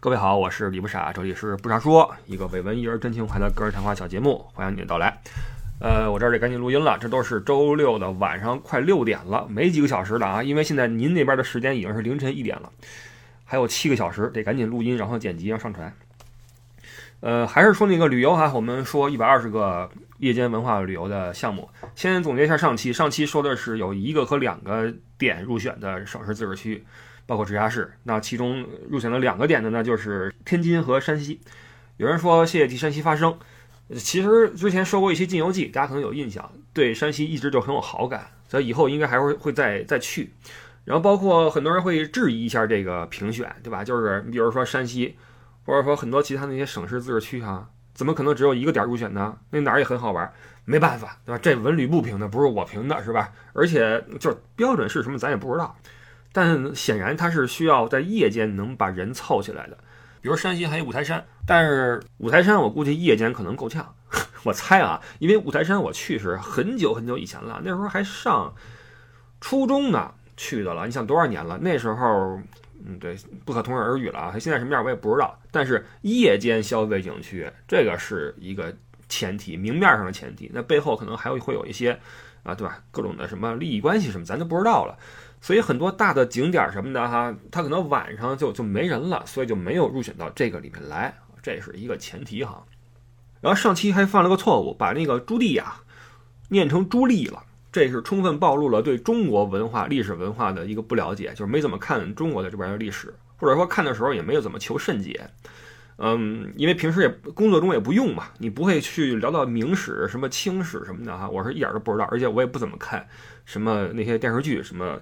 各位好，我是李不傻，这里是不傻说，一个伪文艺而真情怀的个人谈话小节目，欢迎你的到来。呃，我这儿得赶紧录音了，这都是周六的晚上快六点了，没几个小时了啊，因为现在您那边的时间已经是凌晨一点了，还有七个小时，得赶紧录音，然后剪辑，然后上传。呃，还是说那个旅游哈，我们说一百二十个夜间文化旅游的项目，先总结一下上期，上期说的是有一个和两个点入选的省市自治区。包括直辖市，那其中入选了两个点的呢，就是天津和山西。有人说谢谢替山西发声，其实之前说过一些《晋游记》，大家可能有印象，对山西一直就很有好感，所以以后应该还会会再再去。然后包括很多人会质疑一下这个评选，对吧？就是你比如说山西，或者说很多其他那些省市自治区啊，怎么可能只有一个点入选呢？那哪儿也很好玩，没办法，对吧？这文旅部评的，不是我评的，是吧？而且就是标准是什么，咱也不知道。但显然它是需要在夜间能把人凑起来的，比如山西还有五台山，但是五台山我估计夜间可能够呛，我猜啊，因为五台山我去是很久很久以前了，那时候还上初中呢去的了，你想多少年了？那时候，嗯，对，不可同日而语了啊，现在什么样我也不知道。但是夜间消费景区这个是一个前提，明面上的前提，那背后可能还会会有一些啊，对吧？各种的什么利益关系什么，咱就不知道了。所以很多大的景点什么的哈，它可能晚上就就没人了，所以就没有入选到这个里面来，这是一个前提哈。然后上期还犯了个错误，把那个朱棣呀念成朱棣了，这是充分暴露了对中国文化、历史文化的一个不了解，就是没怎么看中国的这边的历史，或者说看的时候也没有怎么求甚解。嗯，因为平时也工作中也不用嘛，你不会去聊到明史、什么清史什么的哈，我是一点都不知道，而且我也不怎么看什么那些电视剧什么。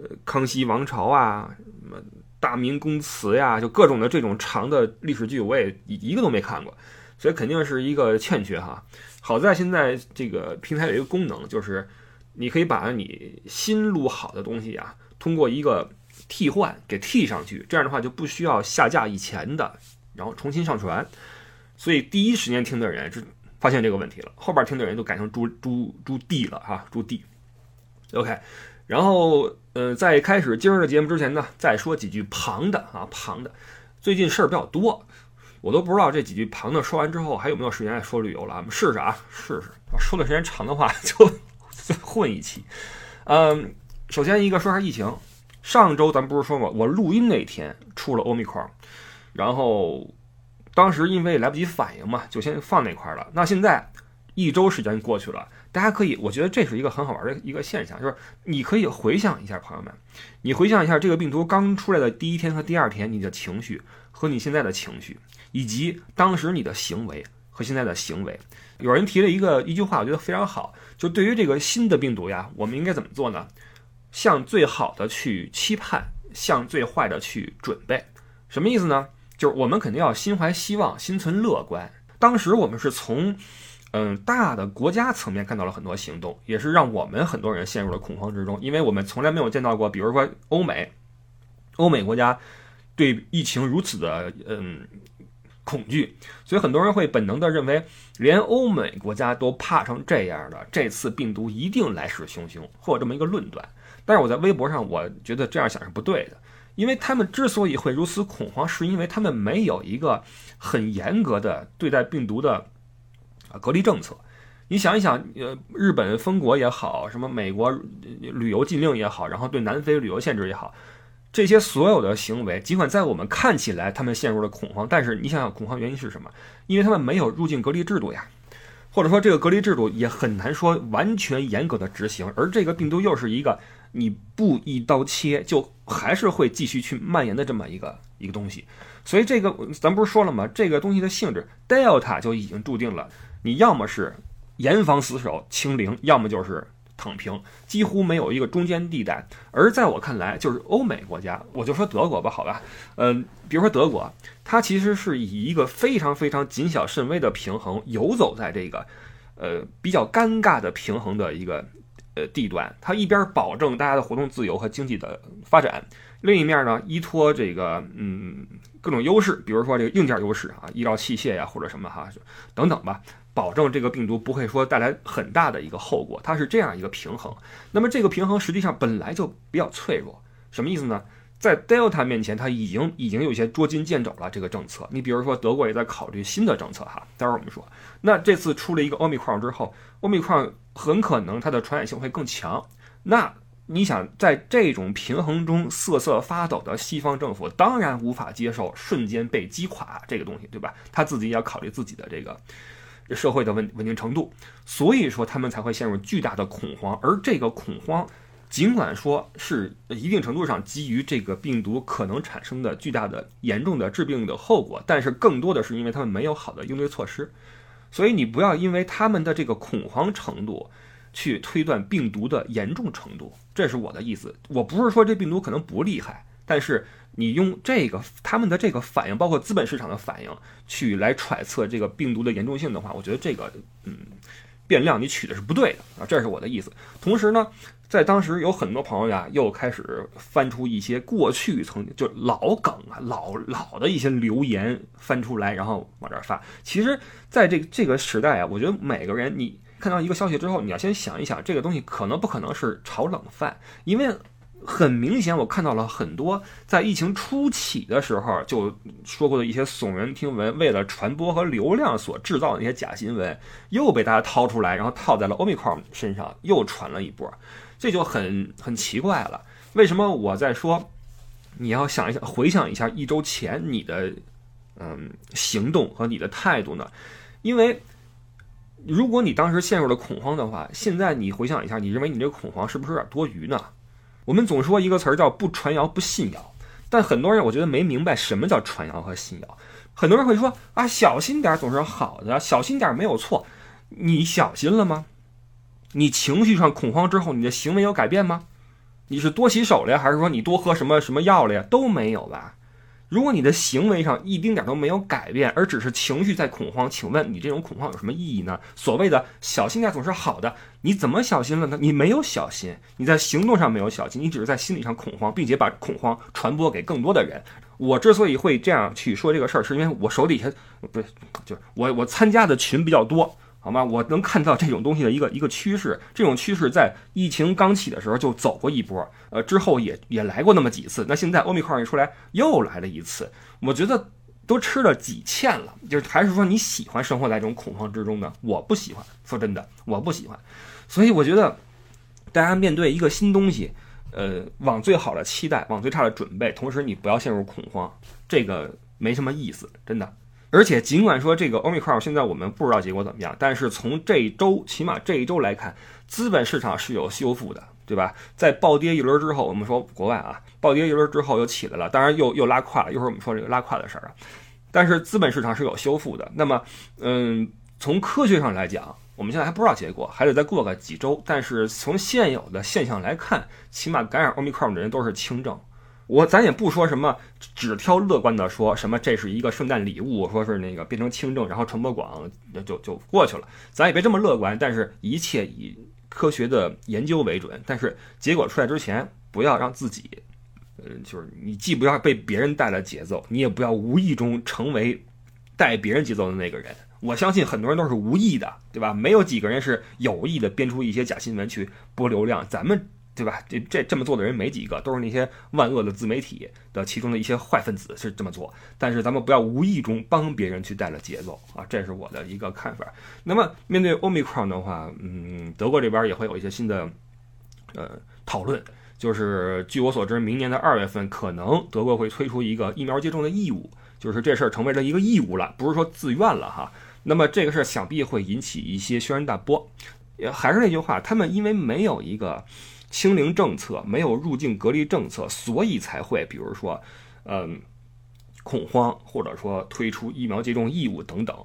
呃，康熙王朝啊，什么大明宫词呀，就各种的这种长的历史剧，我也一个都没看过，所以肯定是一个欠缺哈。好在现在这个平台有一个功能，就是你可以把你新录好的东西啊，通过一个替换给替上去，这样的话就不需要下架以前的，然后重新上传。所以第一时间听的人就发现这个问题了，后边听的人都改成朱朱朱棣了哈，朱棣。OK。然后，呃，在开始今儿的节目之前呢，再说几句旁的啊，旁的。最近事儿比较多，我都不知道这几句旁的说完之后还有没有时间说旅游了。我们试试啊，试试。说的时间长的话，就混一期。嗯，首先一个说下疫情。上周咱不是说过，我录音那天出了欧米克，然后当时因为来不及反应嘛，就先放那块了。那现在一周时间过去了。大家可以，我觉得这是一个很好玩的一个现象，就是你可以回想一下，朋友们，你回想一下这个病毒刚出来的第一天和第二天，你的情绪和你现在的情绪，以及当时你的行为和现在的行为。有人提了一个一句话，我觉得非常好，就对于这个新的病毒呀，我们应该怎么做呢？向最好的去期盼，向最坏的去准备。什么意思呢？就是我们肯定要心怀希望，心存乐观。当时我们是从。嗯，大的国家层面看到了很多行动，也是让我们很多人陷入了恐慌之中，因为我们从来没有见到过，比如说欧美，欧美国家对疫情如此的嗯恐惧，所以很多人会本能的认为，连欧美国家都怕成这样的，这次病毒一定来势汹汹，会有这么一个论断。但是我在微博上，我觉得这样想是不对的，因为他们之所以会如此恐慌，是因为他们没有一个很严格的对待病毒的。啊，隔离政策，你想一想，呃，日本封国也好，什么美国旅游禁令也好，然后对南非旅游限制也好，这些所有的行为，尽管在我们看起来他们陷入了恐慌，但是你想想恐慌原因是什么？因为他们没有入境隔离制度呀，或者说这个隔离制度也很难说完全严格的执行，而这个病毒又是一个你不一刀切就还是会继续去蔓延的这么一个一个东西，所以这个咱不是说了吗？这个东西的性质，Delta 就已经注定了。你要么是严防死守清零，要么就是躺平，几乎没有一个中间地带。而在我看来，就是欧美国家，我就说德国吧，好吧，嗯，比如说德国，它其实是以一个非常非常谨小慎微的平衡游走在这个，呃，比较尴尬的平衡的一个呃地段。它一边保证大家的活动自由和经济的发展，另一面呢，依托这个嗯各种优势，比如说这个硬件优势啊，医疗器械呀，或者什么哈等等吧。保证这个病毒不会说带来很大的一个后果，它是这样一个平衡。那么这个平衡实际上本来就比较脆弱，什么意思呢？在 Delta 面前，它已经已经有些捉襟见肘了。这个政策，你比如说德国也在考虑新的政策哈。待会儿我们说，那这次出了一个 Omicron 之后，Omicron 很可能它的传染性会更强。那你想在这种平衡中瑟瑟发抖的西方政府，当然无法接受瞬间被击垮这个东西，对吧？他自己也要考虑自己的这个社会的稳稳定程度，所以说他们才会陷入巨大的恐慌，而这个恐慌。尽管说是一定程度上基于这个病毒可能产生的巨大的严重的致病的后果，但是更多的是因为他们没有好的应对措施，所以你不要因为他们的这个恐慌程度去推断病毒的严重程度，这是我的意思。我不是说这病毒可能不厉害，但是你用这个他们的这个反应，包括资本市场的反应，去来揣测这个病毒的严重性的话，我觉得这个嗯变量你取的是不对的啊，这是我的意思。同时呢。在当时，有很多朋友呀，又开始翻出一些过去曾经就老梗啊、老老的一些留言翻出来，然后往这儿发。其实，在这这个时代啊，我觉得每个人，你看到一个消息之后，你要先想一想，这个东西可能不可能是炒冷饭，因为很明显，我看到了很多在疫情初起的时候就说过的一些耸人听闻，为了传播和流量所制造的那些假新闻，又被大家掏出来，然后套在了 Omicron 身上，又传了一波。这就很很奇怪了，为什么我在说，你要想一想，回想一下一周前你的嗯行动和你的态度呢？因为如果你当时陷入了恐慌的话，现在你回想一下，你认为你这个恐慌是不是有点多余呢？我们总说一个词儿叫不传谣不信谣，但很多人我觉得没明白什么叫传谣和信谣。很多人会说啊，小心点儿总是好的，小心点儿没有错，你小心了吗？你情绪上恐慌之后，你的行为有改变吗？你是多洗手了呀，还是说你多喝什么什么药了呀？都没有吧。如果你的行为上一丁点都没有改变，而只是情绪在恐慌，请问你这种恐慌有什么意义呢？所谓的小心点总是好的，你怎么小心了呢？你没有小心，你在行动上没有小心，你只是在心理上恐慌，并且把恐慌传播给更多的人。我之所以会这样去说这个事儿，是因为我手底下不是，就是我我参加的群比较多。好吗？我能看到这种东西的一个一个趋势，这种趋势在疫情刚起的时候就走过一波，呃，之后也也来过那么几次。那现在欧米克戎一出来，又来了一次，我觉得都吃了几堑了。就是还是说你喜欢生活在这种恐慌之中呢？我不喜欢，说真的，我不喜欢。所以我觉得大家面对一个新东西，呃，往最好的期待，往最差的准备，同时你不要陷入恐慌，这个没什么意思，真的。而且，尽管说这个 Omicron 现在我们不知道结果怎么样，但是从这一周，起码这一周来看，资本市场是有修复的，对吧？在暴跌一轮之后，我们说国外啊，暴跌一轮之后又起来了，当然又又拉胯了。一会儿我们说这个拉胯的事儿啊，但是资本市场是有修复的。那么，嗯，从科学上来讲，我们现在还不知道结果，还得再过个几周。但是从现有的现象来看，起码感染 Omicron 的人都是轻症。我咱也不说什么，只挑乐观的说什么，这是一个圣诞礼物，说是那个变成轻症，然后传播广，就就过去了。咱也别这么乐观，但是一切以科学的研究为准。但是结果出来之前，不要让自己，嗯，就是你既不要被别人带了节奏，你也不要无意中成为带别人节奏的那个人。我相信很多人都是无意的，对吧？没有几个人是有意的编出一些假新闻去博流量。咱们。对吧？这这这么做的人没几个，都是那些万恶的自媒体的其中的一些坏分子是这么做。但是咱们不要无意中帮别人去带了节奏啊，这是我的一个看法。那么面对 Omicron 的话，嗯，德国这边也会有一些新的呃讨论，就是据我所知，明年的二月份可能德国会推出一个疫苗接种的义务，就是这事儿成为了一个义务了，不是说自愿了哈。那么这个事儿想必会引起一些轩然大波。也还是那句话，他们因为没有一个。清零政策没有入境隔离政策，所以才会比如说，嗯，恐慌，或者说推出疫苗接种义务等等，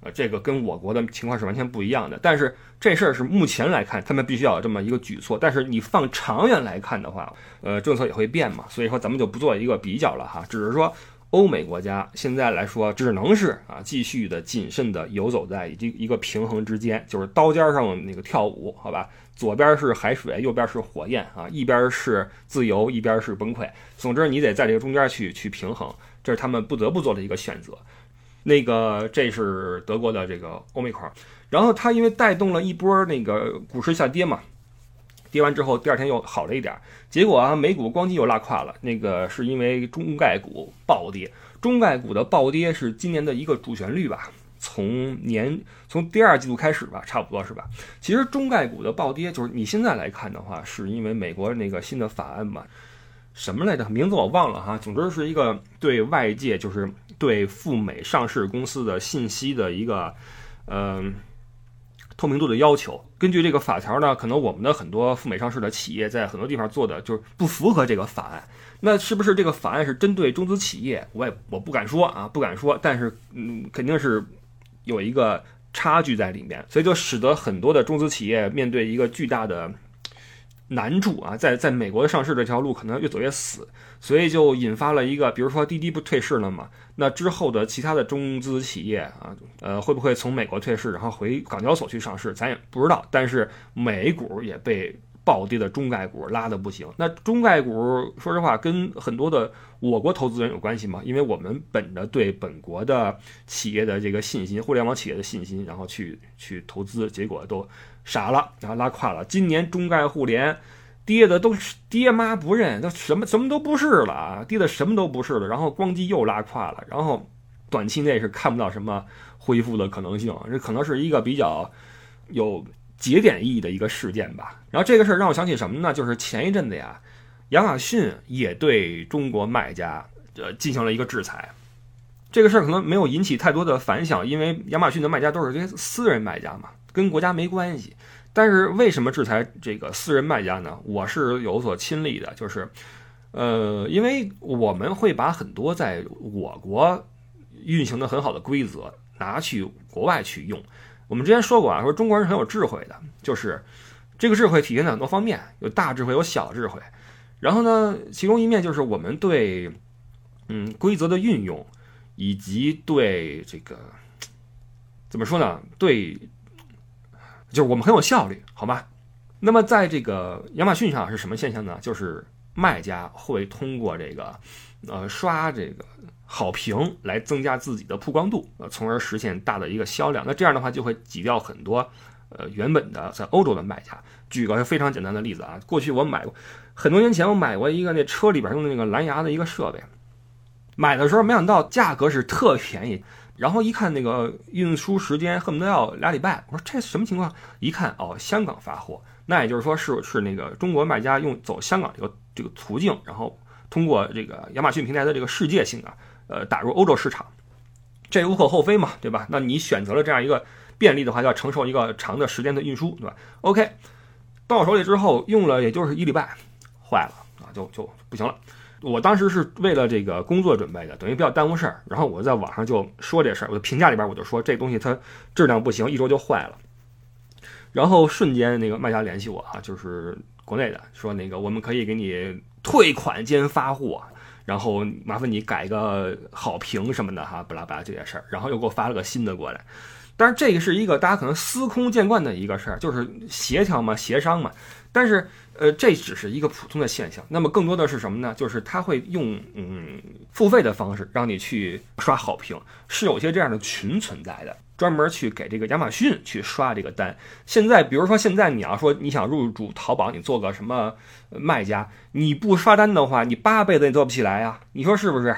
呃，这个跟我国的情况是完全不一样的。但是这事儿是目前来看，他们必须要有这么一个举措。但是你放长远来看的话，呃，政策也会变嘛。所以说咱们就不做一个比较了哈，只是说欧美国家现在来说，只能是啊继续的谨慎的游走在一一个平衡之间，就是刀尖上那个跳舞，好吧。左边是海水，右边是火焰啊，一边是自由，一边是崩溃。总之，你得在这个中间去去平衡，这是他们不得不做的一个选择。那个，这是德国的这个欧美块，然后它因为带动了一波那个股市下跌嘛，跌完之后第二天又好了一点，结果啊美股咣叽又拉胯了，那个是因为中概股暴跌，中概股的暴跌是今年的一个主旋律吧。从年从第二季度开始吧，差不多是吧？其实中概股的暴跌，就是你现在来看的话，是因为美国那个新的法案嘛，什么来着？名字我忘了哈。总之是一个对外界，就是对赴美上市公司的信息的一个，嗯，透明度的要求。根据这个法条呢，可能我们的很多赴美上市的企业在很多地方做的就是不符合这个法案。那是不是这个法案是针对中资企业？我也我不敢说啊，不敢说。但是嗯，肯定是。有一个差距在里面，所以就使得很多的中资企业面对一个巨大的难住啊，在在美国上市这条路可能越走越死，所以就引发了一个，比如说滴滴不退市了嘛，那之后的其他的中资企业啊，呃，会不会从美国退市，然后回港交所去上市，咱也不知道。但是美股也被。暴跌的中概股拉的不行，那中概股说实话跟很多的我国投资人有关系吗？因为我们本着对本国的企业的这个信心，互联网企业的信心，然后去去投资，结果都傻了，然后拉胯了。今年中概互联跌的都是爹妈不认，都什么什么都不是了啊，跌的什么都不是了，然后咣叽又拉胯了，然后短期内是看不到什么恢复的可能性，这可能是一个比较有。节点意义的一个事件吧。然后这个事儿让我想起什么呢？就是前一阵子呀，亚马逊也对中国卖家呃进行了一个制裁。这个事儿可能没有引起太多的反响，因为亚马逊的卖家都是些私人卖家嘛，跟国家没关系。但是为什么制裁这个私人卖家呢？我是有所亲历的，就是呃，因为我们会把很多在我国运行的很好的规则拿去国外去用。我们之前说过啊，说中国人很有智慧的，就是这个智慧体现在很多方面，有大智慧，有小智慧。然后呢，其中一面就是我们对嗯规则的运用，以及对这个怎么说呢？对，就是我们很有效率，好吧？那么在这个亚马逊上是什么现象呢？就是卖家会通过这个呃刷这个。好评来增加自己的曝光度，呃，从而实现大的一个销量。那这样的话就会挤掉很多，呃，原本的在欧洲的卖家。举个非常简单的例子啊，过去我买过很多年前我买过一个那车里边用的那个蓝牙的一个设备，买的时候没想到价格是特便宜，然后一看那个运输时间恨不得要俩礼拜，我说这什么情况？一看哦，香港发货，那也就是说是是那个中国卖家用走香港这个这个途径，然后通过这个亚马逊平台的这个世界性啊。呃，打入欧洲市场，这无可厚非嘛，对吧？那你选择了这样一个便利的话，要承受一个长的时间的运输，对吧？OK，到手里之后用了也就是一礼拜，坏了啊，就就不行了。我当时是为了这个工作准备的，等于比较耽误事儿。然后我在网上就说这事儿，我的评价里边我就说这东西它质量不行，一周就坏了。然后瞬间那个卖家联系我啊，就是国内的，说那个我们可以给你退款兼发货。然后麻烦你改一个好评什么的哈，巴拉巴拉这些事儿，然后又给我发了个新的过来。但是这个是一个大家可能司空见惯的一个事儿，就是协调嘛，协商嘛。但是呃，这只是一个普通的现象。那么更多的是什么呢？就是他会用嗯付费的方式让你去刷好评，是有些这样的群存在的。专门去给这个亚马逊去刷这个单。现在，比如说现在你要说你想入驻淘宝，你做个什么卖家，你不刷单的话，你八辈子也做不起来呀。你说是不是？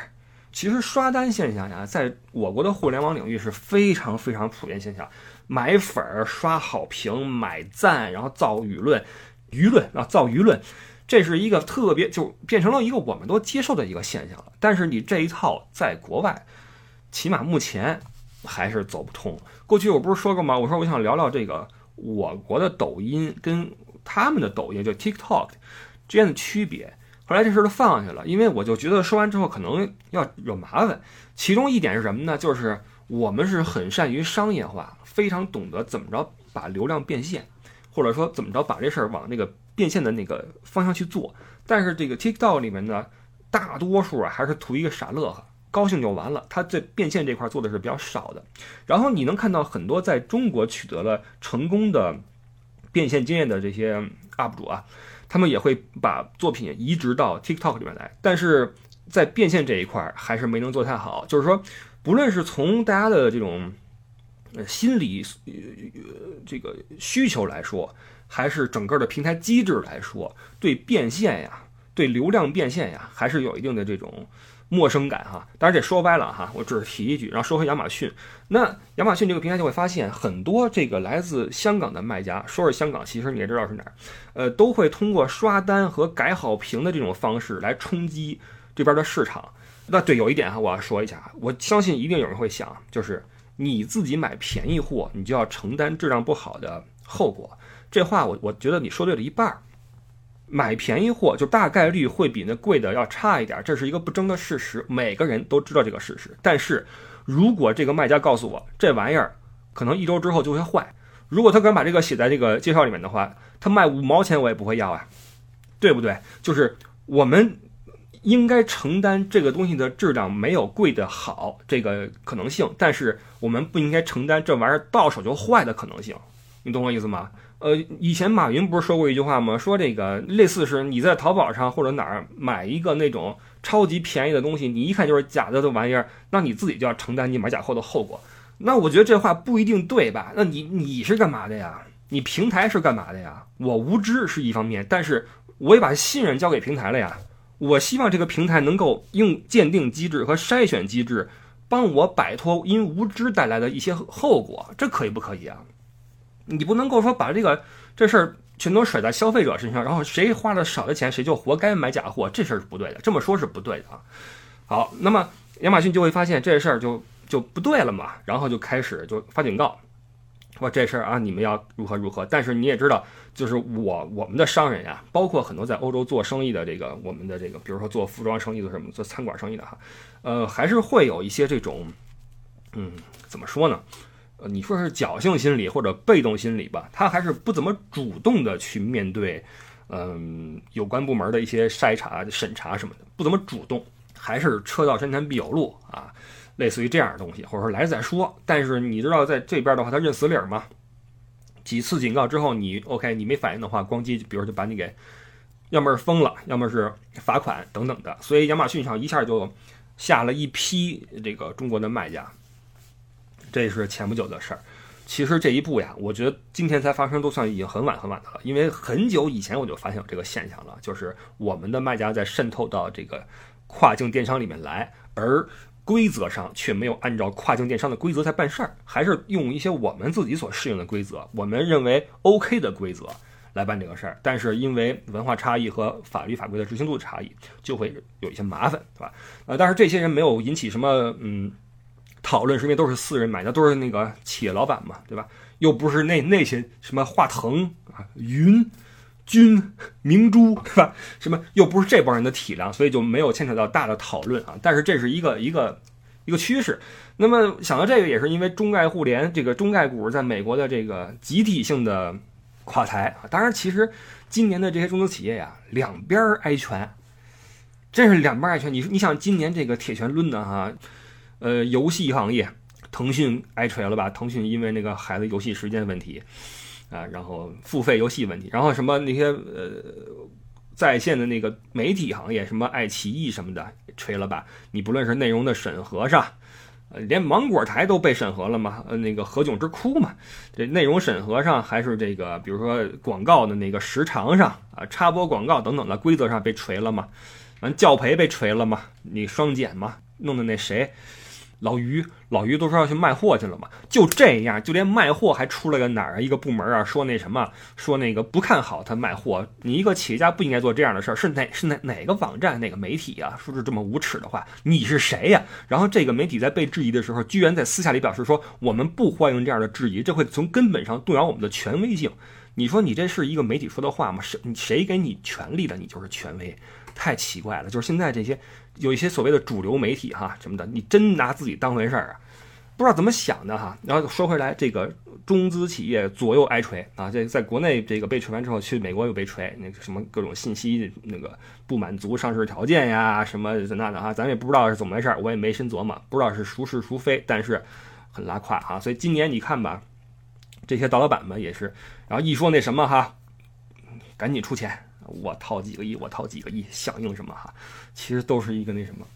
其实刷单现象呀，在我国的互联网领域是非常非常普遍现象。买粉儿、刷好评、买赞，然后造舆论，舆论啊，造舆论，这是一个特别就变成了一个我们都接受的一个现象了。但是你这一套在国外，起码目前。还是走不通。过去我不是说过吗？我说我想聊聊这个我国的抖音跟他们的抖音，就 TikTok 之间的区别。后来这事儿就放下了，因为我就觉得说完之后可能要惹麻烦。其中一点是什么呢？就是我们是很善于商业化，非常懂得怎么着把流量变现，或者说怎么着把这事儿往那个变现的那个方向去做。但是这个 TikTok 里面呢，大多数啊还是图一个傻乐呵。高兴就完了，他在变现这块做的是比较少的。然后你能看到很多在中国取得了成功的变现经验的这些 UP 主啊，他们也会把作品移植到 TikTok 里面来，但是在变现这一块还是没能做太好。就是说，不论是从大家的这种心理这个需求来说，还是整个的平台机制来说，对变现呀，对流量变现呀，还是有一定的这种陌生感哈。当然这说歪了哈，我只是提一句。然后说回亚马逊，那亚马逊这个平台就会发现很多这个来自香港的卖家，说是香港，其实你也知道是哪儿，呃，都会通过刷单和改好评的这种方式来冲击这边的市场。那对，有一点哈，我要说一下，我相信一定有人会想，就是你自己买便宜货，你就要承担质量不好的后果。这话我我觉得你说对了一半儿。买便宜货就大概率会比那贵的要差一点，这是一个不争的事实，每个人都知道这个事实。但是如果这个卖家告诉我这玩意儿可能一周之后就会坏，如果他敢把这个写在这个介绍里面的话，他卖五毛钱我也不会要啊，对不对？就是我们。应该承担这个东西的质量没有贵的好这个可能性，但是我们不应该承担这玩意儿到手就坏的可能性，你懂我意思吗？呃，以前马云不是说过一句话吗？说这个类似是你在淘宝上或者哪儿买一个那种超级便宜的东西，你一看就是假的的玩意儿，那你自己就要承担你买假货的后果。那我觉得这话不一定对吧？那你你是干嘛的呀？你平台是干嘛的呀？我无知是一方面，但是我也把信任交给平台了呀。我希望这个平台能够用鉴定机制和筛选机制，帮我摆脱因无知带来的一些后果，这可以不可以啊？你不能够说把这个这事儿全都甩在消费者身上，然后谁花了少的钱谁就活该买假货，这事儿是不对的。这么说是不对的啊。好，那么亚马逊就会发现这事儿就就不对了嘛，然后就开始就发警告。说这事儿啊，你们要如何如何？但是你也知道，就是我我们的商人呀，包括很多在欧洲做生意的这个我们的这个，比如说做服装生意的什么，做餐馆生意的哈，呃，还是会有一些这种，嗯，怎么说呢？你说是侥幸心理或者被动心理吧，他还是不怎么主动的去面对，嗯，有关部门的一些筛查、审查什么的，不怎么主动，还是车到山前必有路啊。类似于这样的东西，或者说来再说。但是你知道，在这边的话，他认死理儿吗？几次警告之后，你 OK，你没反应的话，咣叽，比如就把你给，要么是封了，要么是罚款等等的。所以亚马逊上一下就下了一批这个中国的卖家，这是前不久的事儿。其实这一步呀，我觉得今天才发生，都算已经很晚很晚的了。因为很久以前我就发现有这个现象了，就是我们的卖家在渗透到这个跨境电商里面来，而。规则上却没有按照跨境电商的规则在办事儿，还是用一些我们自己所适应的规则，我们认为 OK 的规则来办这个事儿。但是因为文化差异和法律法规的执行度差异，就会有一些麻烦，对吧？呃，但是这些人没有引起什么嗯讨论，是因为都是私人买的，都是那个企业老板嘛，对吧？又不是那那些什么华腾啊、云。君明珠是吧？什么又不是这帮人的体量，所以就没有牵扯到大的讨论啊。但是这是一个一个一个趋势。那么想到这个，也是因为中概互联这个中概股在美国的这个集体性的垮台啊。当然，其实今年的这些中资企业呀，两边挨拳，真是两边挨拳。你你想今年这个铁拳抡的哈，呃，游戏行业，腾讯挨锤了吧？腾讯因为那个孩子游戏时间问题。啊，然后付费游戏问题，然后什么那些呃在线的那个媒体行业，什么爱奇艺什么的，锤了吧？你不论是内容的审核上，呃，连芒果台都被审核了嘛？呃，那个何炅之哭嘛？这内容审核上，还是这个，比如说广告的那个时长上啊，插播广告等等的规则上被锤了嘛？完教培被锤了嘛？你双减嘛？弄的那谁？老于，老于都说要去卖货去了嘛？就这样，就连卖货还出了个哪儿啊一个部门啊？说那什么，说那个不看好他卖货。你一个企业家不应该做这样的事儿，是哪是哪哪个网站哪个媒体啊？说出这么无耻的话，你是谁呀？然后这个媒体在被质疑的时候，居然在私下里表示说，我们不欢迎这样的质疑，这会从根本上动摇我们的权威性。你说你这是一个媒体说的话吗？谁谁给你权利的，你就是权威。太奇怪了，就是现在这些有一些所谓的主流媒体哈什么的，你真拿自己当回事儿啊？不知道怎么想的哈。然后说回来，这个中资企业左右挨锤啊，这在国内这个被锤完之后，去美国又被锤，那个什么各种信息那个不满足上市条件呀，什么这那的哈，咱也不知道是怎么回事儿，我也没深琢磨，不知道是孰是孰非，但是很拉胯哈。所以今年你看吧，这些大老板们也是，然后一说那什么哈，赶紧出钱。我掏几个亿，我掏几个亿，响应什么哈？其实都是一个那什么，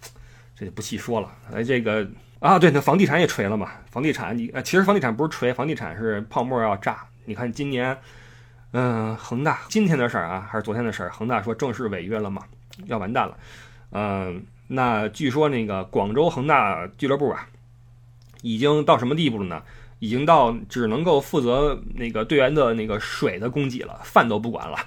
这就不细说了。哎，这个啊，对，那房地产也锤了嘛。房地产，你呃，其实房地产不是锤，房地产是泡沫要炸。你看今年嗯，恒大今天的事儿啊，还是昨天的事儿？恒大说正式违约了嘛，要完蛋了。嗯，那据说那个广州恒大俱乐部啊，已经到什么地步了呢？已经到只能够负责那个队员的那个水的供给了，饭都不管了。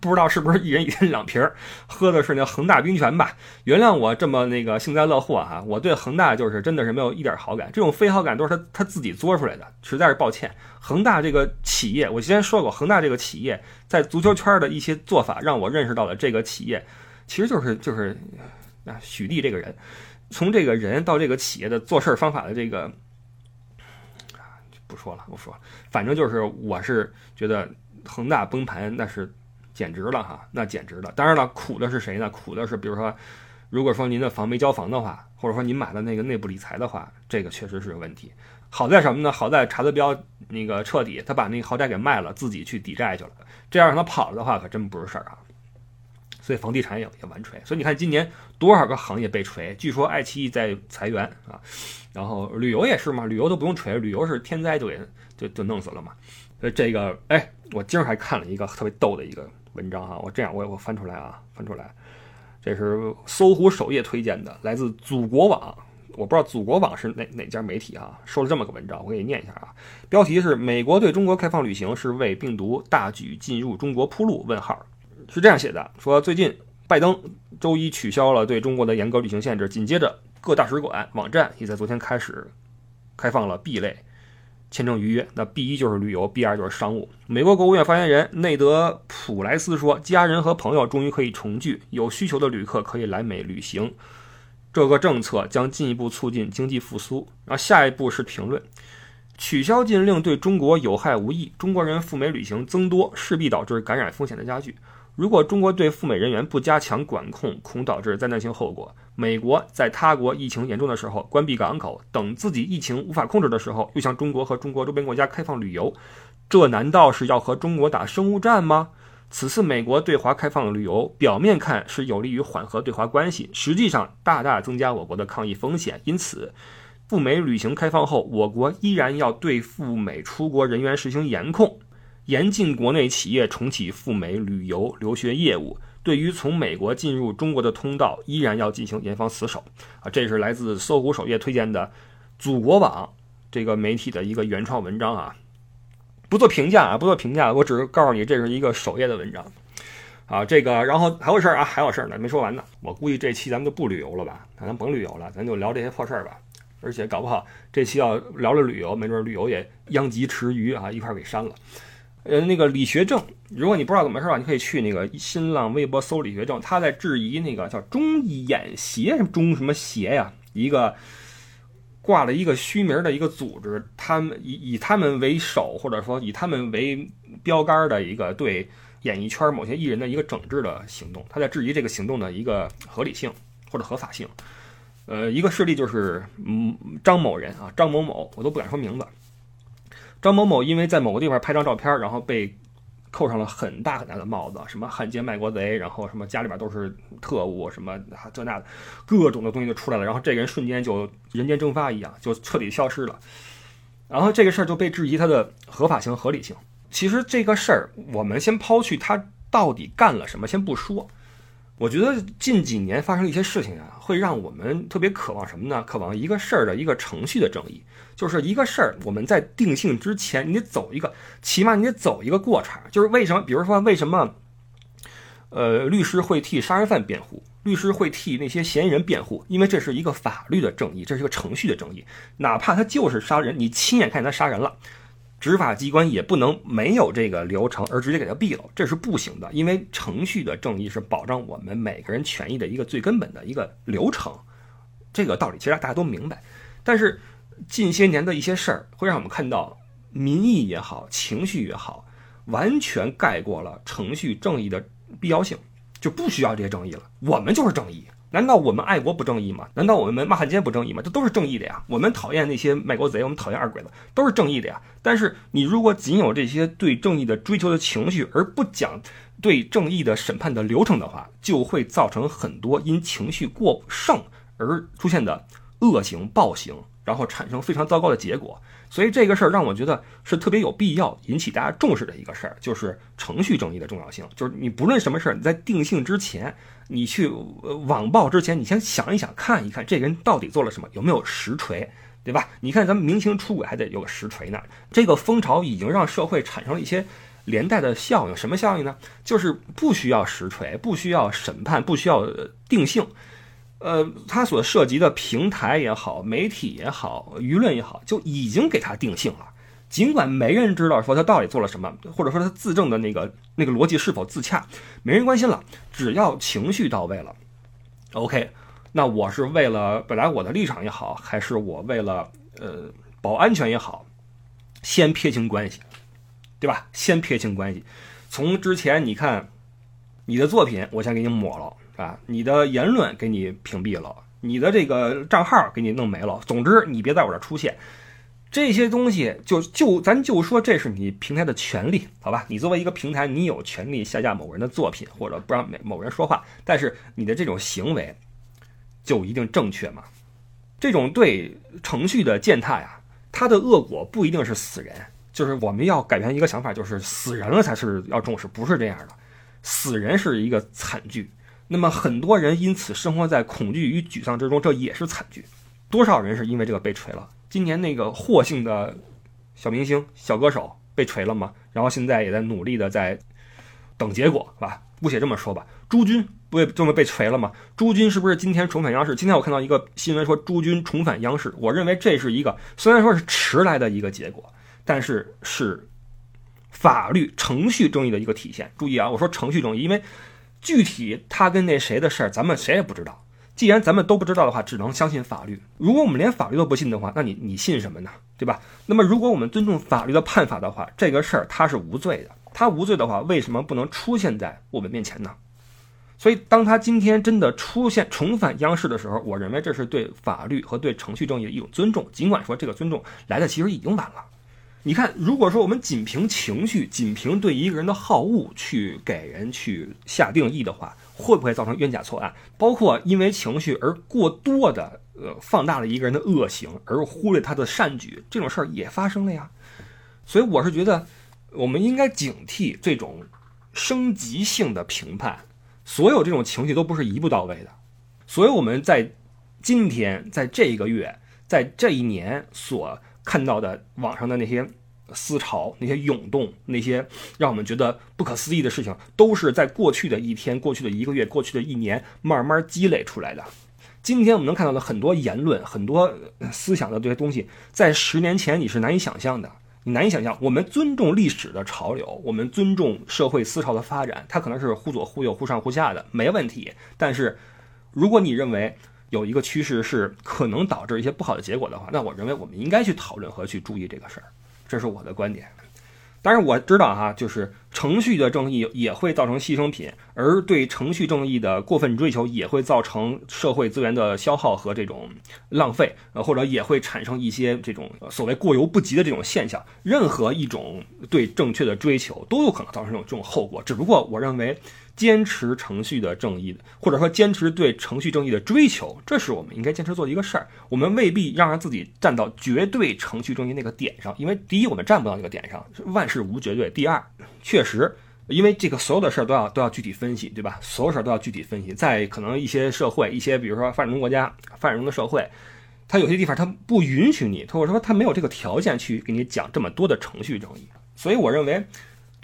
不知道是不是一人一天两瓶儿，喝的是那恒大冰泉吧？原谅我这么那个幸灾乐祸哈，我对恒大就是真的是没有一点好感，这种非好感都是他他自己作出来的，实在是抱歉。恒大这个企业，我之前说过，恒大这个企业在足球圈的一些做法，让我认识到了这个企业其实就是就是啊许帝这个人，从这个人到这个企业的做事方法的这个不说了，不说了，反正就是我是觉得恒大崩盘那是。简直了哈，那简直了！当然了，苦的是谁呢？苦的是，比如说，如果说您的房没交房的话，或者说您买的那个内部理财的话，这个确实是有问题。好在什么呢？好在查德彪那个彻底，他把那个豪宅给卖了，自己去抵债去了。这样让他跑了的话，可真不是事儿啊。所以房地产也也完锤。所以你看今年多少个行业被锤？据说爱奇艺在裁员啊，然后旅游也是嘛，旅游都不用锤，旅游是天灾就给就就弄死了嘛。所以这个，哎，我今儿还看了一个特别逗的一个。文章哈，我这样我我翻出来啊，翻出来，这是搜狐首页推荐的，来自祖国网，我不知道祖国网是哪哪家媒体啊，说了这么个文章，我给你念一下啊，标题是美国对中国开放旅行是为病毒大举进入中国铺路？问号是这样写的，说最近拜登周一取消了对中国的严格旅行限制，紧接着各大使馆网站也在昨天开始开放了 B 类。签证预约，那 B 一就是旅游，B 二就是商务。美国国务院发言人内德普莱斯说：“家人和朋友终于可以重聚，有需求的旅客可以来美旅行。这个政策将进一步促进经济复苏。”然后下一步是评论：取消禁令对中国有害无益，中国人赴美旅行增多，势必导致感染风险的加剧。如果中国对赴美人员不加强管控，恐导致灾难性后果。美国在他国疫情严重的时候关闭港口，等自己疫情无法控制的时候，又向中国和中国周边国家开放旅游，这难道是要和中国打生物战吗？此次美国对华开放旅游，表面看是有利于缓和对华关系，实际上大大增加我国的抗疫风险。因此，赴美旅行开放后，我国依然要对赴美出国人员实行严控。严禁国内企业重启赴美旅游留学业务，对于从美国进入中国的通道，依然要进行严防死守。啊，这是来自搜狐首页推荐的祖国网这个媒体的一个原创文章啊，不做评价啊，不做评价，我只是告诉你这是一个首页的文章。啊，这个然后还有事儿啊，还有事儿呢，没说完呢。我估计这期咱们就不旅游了吧，咱甭旅游了，咱就聊这些破事儿吧。而且搞不好这期要聊了旅游，没准旅游也殃及池鱼啊，一块儿给删了。呃，那个李学正，如果你不知道怎么回事吧，你可以去那个新浪微博搜李学正，他在质疑那个叫中眼协什么中什么协呀，一个挂了一个虚名的一个组织，他们以以他们为首，或者说以他们为标杆的一个对演艺圈某些艺人的一个整治的行动，他在质疑这个行动的一个合理性或者合法性。呃，一个事例就是嗯张某人啊，张某某，我都不敢说名字。张某某因为在某个地方拍张照片，然后被扣上了很大很大的帽子，什么汉奸卖国贼，然后什么家里边都是特务，什么这那的，各种的东西就出来了。然后这个人瞬间就人间蒸发一样，就彻底消失了。然后这个事儿就被质疑它的合法性、合理性。其实这个事儿，我们先抛去他到底干了什么，先不说。我觉得近几年发生一些事情啊，会让我们特别渴望什么呢？渴望一个事儿的一个程序的正义，就是一个事儿我们在定性之前，你得走一个，起码你得走一个过程。就是为什么？比如说为什么，呃，律师会替杀人犯辩护，律师会替那些嫌疑人辩护？因为这是一个法律的正义，这是一个程序的正义。哪怕他就是杀人，你亲眼看见他杀人了。执法机关也不能没有这个流程而直接给他毙了，这是不行的。因为程序的正义是保障我们每个人权益的一个最根本的一个流程，这个道理其实大家都明白。但是近些年的一些事儿会让我们看到，民意也好，情绪也好，完全盖过了程序正义的必要性，就不需要这些正义了。我们就是正义。难道我们爱国不正义吗？难道我们骂汉奸不正义吗？这都是正义的呀。我们讨厌那些卖国贼，我们讨厌二鬼子，都是正义的呀。但是你如果仅有这些对正义的追求的情绪，而不讲对正义的审判的流程的话，就会造成很多因情绪过剩而出现的恶行暴行，然后产生非常糟糕的结果。所以这个事儿让我觉得是特别有必要引起大家重视的一个事儿，就是程序正义的重要性。就是你不论什么事儿，你在定性之前，你去网暴之前，你先想一想，看一看这个人到底做了什么，有没有实锤，对吧？你看咱们明星出轨还得有个实锤呢。这个风潮已经让社会产生了一些连带的效应，什么效应呢？就是不需要实锤，不需要审判，不需要定性。呃，他所涉及的平台也好，媒体也好，舆论也好，就已经给他定性了。尽管没人知道说他到底做了什么，或者说他自证的那个那个逻辑是否自洽，没人关心了。只要情绪到位了，OK，那我是为了本来我的立场也好，还是我为了呃保安全也好，先撇清关系，对吧？先撇清关系。从之前你看你的作品，我先给你抹了。啊，你的言论给你屏蔽了，你的这个账号给你弄没了。总之，你别在我这出现，这些东西就就咱就说这是你平台的权利，好吧？你作为一个平台，你有权利下架某人的作品或者不让某人说话，但是你的这种行为就一定正确吗？这种对程序的践踏呀，它的恶果不一定是死人，就是我们要改变一个想法，就是死人了才是要重视，不是这样的，死人是一个惨剧。那么很多人因此生活在恐惧与沮丧之中，这也是惨剧。多少人是因为这个被锤了？今年那个霍姓的小明星、小歌手被锤了吗？然后现在也在努力的在等结果，是吧？姑且这么说吧。朱军不也这么被锤了吗？朱军是不是今天重返央视？今天我看到一个新闻说朱军重返央视，我认为这是一个虽然说是迟来的一个结果，但是是法律程序正义的一个体现。注意啊，我说程序正义，因为。具体他跟那谁的事儿，咱们谁也不知道。既然咱们都不知道的话，只能相信法律。如果我们连法律都不信的话，那你你信什么呢？对吧？那么如果我们尊重法律的判罚的话，这个事儿他是无罪的。他无罪的话，为什么不能出现在我们面前呢？所以，当他今天真的出现重返央视的时候，我认为这是对法律和对程序正义的一种尊重。尽管说这个尊重来的其实已经晚了。你看，如果说我们仅凭情绪，仅凭对一个人的好恶去给人去下定义的话，会不会造成冤假错案？包括因为情绪而过多的呃放大了一个人的恶行，而忽略他的善举，这种事儿也发生了呀。所以我是觉得，我们应该警惕这种升级性的评判。所有这种情绪都不是一步到位的。所以我们在今天，在这一个月，在这一年所。看到的网上的那些思潮、那些涌动、那些让我们觉得不可思议的事情，都是在过去的一天、过去的一个月、过去的一年慢慢积累出来的。今天我们能看到的很多言论、很多思想的这些东西，在十年前你是难以想象的。你难以想象，我们尊重历史的潮流，我们尊重社会思潮的发展，它可能是忽左忽右、忽上忽下的，没问题。但是，如果你认为，有一个趋势是可能导致一些不好的结果的话，那我认为我们应该去讨论和去注意这个事儿，这是我的观点。当然我知道哈，就是程序的正义也会造成牺牲品，而对程序正义的过分追求也会造成社会资源的消耗和这种浪费，呃，或者也会产生一些这种所谓过犹不及的这种现象。任何一种对正确的追求都有可能造成这种这种后果，只不过我认为。坚持程序的正义，或者说坚持对程序正义的追求，这是我们应该坚持做的一个事儿。我们未必让让自己站到绝对程序正义那个点上，因为第一，我们站不到那个点上，万事无绝对；第二，确实，因为这个所有的事儿都要都要具体分析，对吧？所有事儿都要具体分析。在可能一些社会，一些比如说发展中国家、发展中的社会，它有些地方它不允许你，或者说它没有这个条件去给你讲这么多的程序正义。所以，我认为。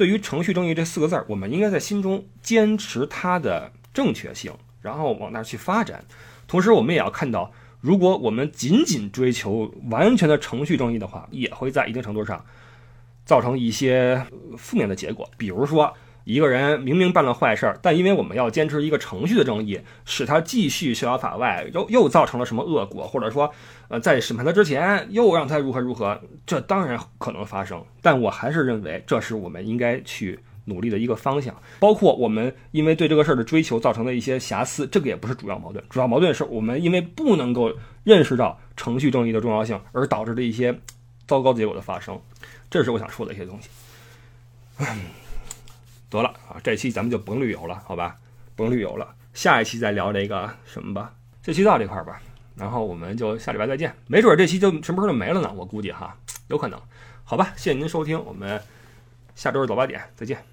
对于程序正义这四个字儿，我们应该在心中坚持它的正确性，然后往那儿去发展。同时，我们也要看到，如果我们仅仅追求完全的程序正义的话，也会在一定程度上造成一些负面的结果，比如说。一个人明明办了坏事儿，但因为我们要坚持一个程序的正义，使他继续逍遥法外，又又造成了什么恶果，或者说，呃，在审判他之前又让他如何如何，这当然可能发生。但我还是认为，这是我们应该去努力的一个方向。包括我们因为对这个事儿的追求造成的一些瑕疵，这个也不是主要矛盾。主要矛盾是我们因为不能够认识到程序正义的重要性，而导致的一些糟糕结果的发生。这是我想说的一些东西。唉得了啊，这期咱们就甭旅游了，好吧？甭旅游了，下一期再聊这个什么吧。这期到这块儿吧。然后我们就下礼拜再见，没准这期就什么时候就没了呢，我估计哈，有可能。好吧，谢谢您收听，我们下周日早八点再见。